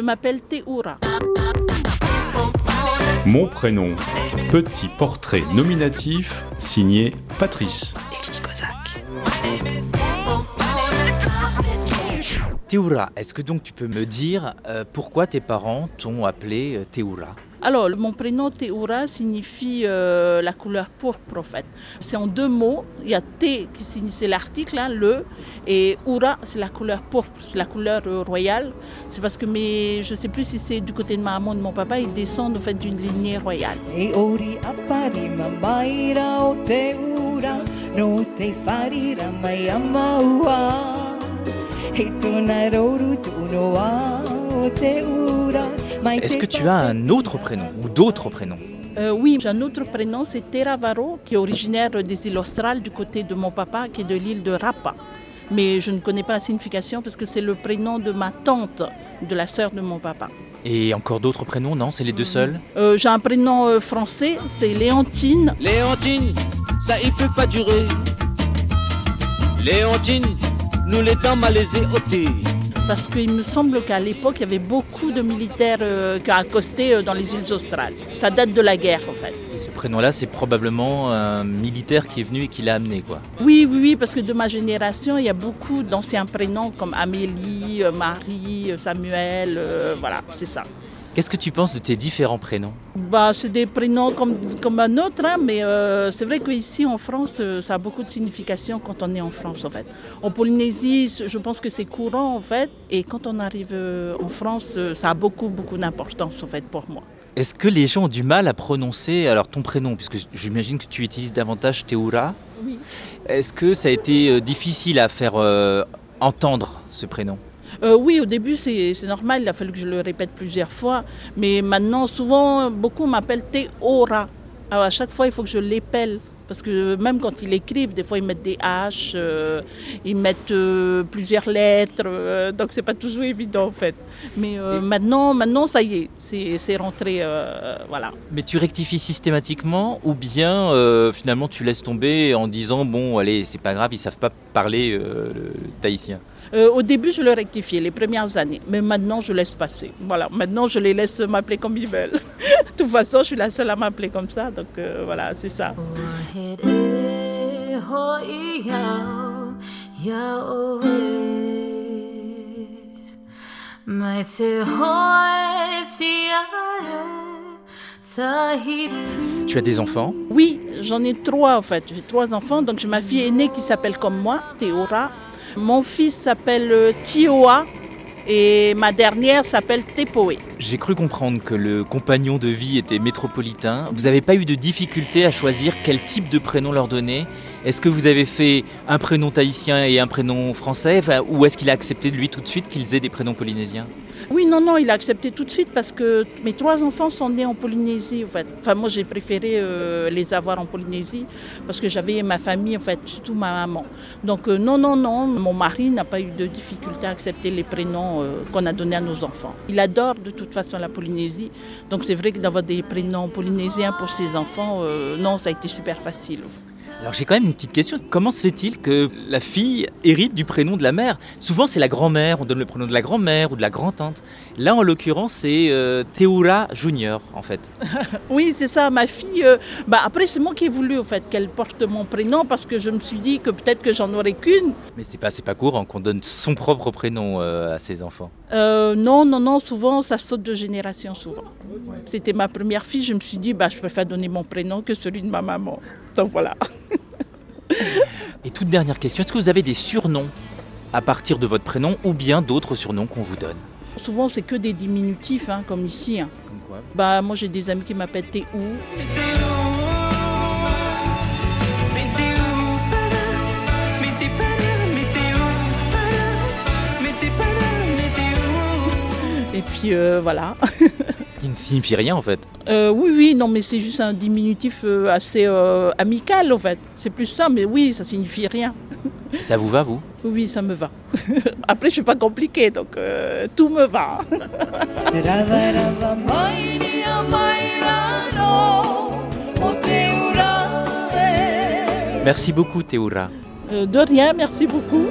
Je m'appelle Teura. Mon prénom, petit portrait nominatif signé Patrice. Théoura, est-ce que donc tu peux me dire euh, pourquoi tes parents t'ont appelé euh, Théoura Alors, mon prénom Teura signifie euh, la couleur pourpre, en fait. C'est en deux mots. Il y a T qui signifie c'est l'article, hein, le, et Ura, c'est la couleur pourpre, c'est la couleur euh, royale. C'est parce que mes, je ne sais plus si c'est du côté de ma maman ou de mon papa, ils descendent en fait d'une lignée royale. Est-ce que tu as un autre prénom ou d'autres prénoms? Euh, oui, j'ai un autre prénom, c'est Teravaro, qui est originaire des îles australes du côté de mon papa, qui est de l'île de Rapa. Mais je ne connais pas la signification parce que c'est le prénom de ma tante, de la sœur de mon papa. Et encore d'autres prénoms Non, c'est les deux seuls? Euh, j'ai un prénom euh, français, c'est Léontine. Léontine, ça il peut pas durer. Léontine, nous les dents malaisées ôtées. Parce qu'il me semble qu'à l'époque, il y avait beaucoup de militaires euh, qui accostaient euh, dans les îles australes. Ça date de la guerre, en fait. Et ce prénom-là, c'est probablement un militaire qui est venu et qui l'a amené, quoi. Oui, oui, oui, parce que de ma génération, il y a beaucoup d'anciens prénoms comme Amélie, euh, Marie, euh, Samuel, euh, voilà, c'est ça. Qu'est-ce que tu penses de tes différents prénoms Bah, c'est des prénoms comme, comme un autre, hein, mais euh, c'est vrai qu'ici en France, euh, ça a beaucoup de signification quand on est en France, en fait. En Polynésie, je pense que c'est courant, en fait, et quand on arrive euh, en France, ça a beaucoup, beaucoup d'importance, en fait, pour moi. Est-ce que les gens ont du mal à prononcer alors ton prénom Puisque j'imagine que tu utilises davantage Théoura. Oui. Est-ce que ça a été difficile à faire euh, entendre ce prénom? Euh, oui, au début, c'est normal, il a fallu que je le répète plusieurs fois. Mais maintenant, souvent, beaucoup m'appellent Théora. Alors, à chaque fois, il faut que je l'épelle. Parce que même quand ils écrivent, des fois, ils mettent des H, euh, ils mettent euh, plusieurs lettres. euh, donc, c'est pas toujours évident, en fait. Mais maintenant, maintenant, ça y est, c'est rentré. voilà. Mais tu rectifies systématiquement ou bien finalement tu laisses tomber en disant bon allez c'est pas grave ils savent pas parler le tahitien? Euh, au début, je le rectifiais les premières années, mais maintenant, je laisse passer. Voilà, maintenant, je les laisse m'appeler comme ils veulent. de toute façon, je suis la seule à m'appeler comme ça, donc euh, voilà, c'est ça. Tu as des enfants? Oui, j'en ai trois en fait. J'ai trois enfants, donc j'ai ma fille aînée qui s'appelle comme moi, Théora. Mon fils s'appelle euh, Tioa et ma dernière s'appelle Tepoe. J'ai cru comprendre que le compagnon de vie était métropolitain. Vous n'avez pas eu de difficulté à choisir quel type de prénom leur donner? Est-ce que vous avez fait un prénom tahitien et un prénom français? Ou est-ce qu'il a accepté de lui tout de suite qu'ils aient des prénoms polynésiens? Oui, non, non, il a accepté tout de suite parce que mes trois enfants sont nés en Polynésie, en fait. Enfin, moi, j'ai préféré euh, les avoir en Polynésie parce que j'avais ma famille, en fait, surtout ma maman. Donc, euh, non, non, non, mon mari n'a pas eu de difficulté à accepter les prénoms euh, qu'on a donnés à nos enfants. Il adore de toute façon la Polynésie. Donc, c'est vrai que d'avoir des prénoms polynésiens pour ses enfants, non, ça a été super facile. Alors j'ai quand même une petite question. Comment se fait-il que la fille hérite du prénom de la mère? Souvent c'est la grand-mère, on donne le prénom de la grand-mère ou de la grand-tante. Là en l'occurrence c'est euh, Théoura Junior en fait. Oui, c'est ça, ma fille. euh, bah, après, c'est moi qui ai voulu, en fait, qu'elle porte mon prénom parce que je me suis dit que peut-être que j'en aurais qu'une. Mais c'est pas, pas courant qu'on donne son propre prénom euh, à ses enfants. Euh, non, non, non, souvent, ça saute de génération, souvent. C'était ma première fille, je me suis dit, bah, je préfère donner mon prénom que celui de ma maman. Donc voilà. Et toute dernière question, est-ce que vous avez des surnoms à partir de votre prénom ou bien d'autres surnoms qu'on vous donne Souvent, c'est que des diminutifs, hein, comme ici. hein. Comme quoi Bah, moi, j'ai des amis qui m'appellent Théou. Et puis, euh, voilà. Qui ne signifie rien en fait. Euh, oui, oui, non, mais c'est juste un diminutif euh, assez euh, amical, en fait. C'est plus ça, mais oui, ça signifie rien. Ça vous va vous? Oui, ça me va. Après, je suis pas compliquée, donc euh, tout me va. Merci beaucoup Théoura. De rien, merci beaucoup.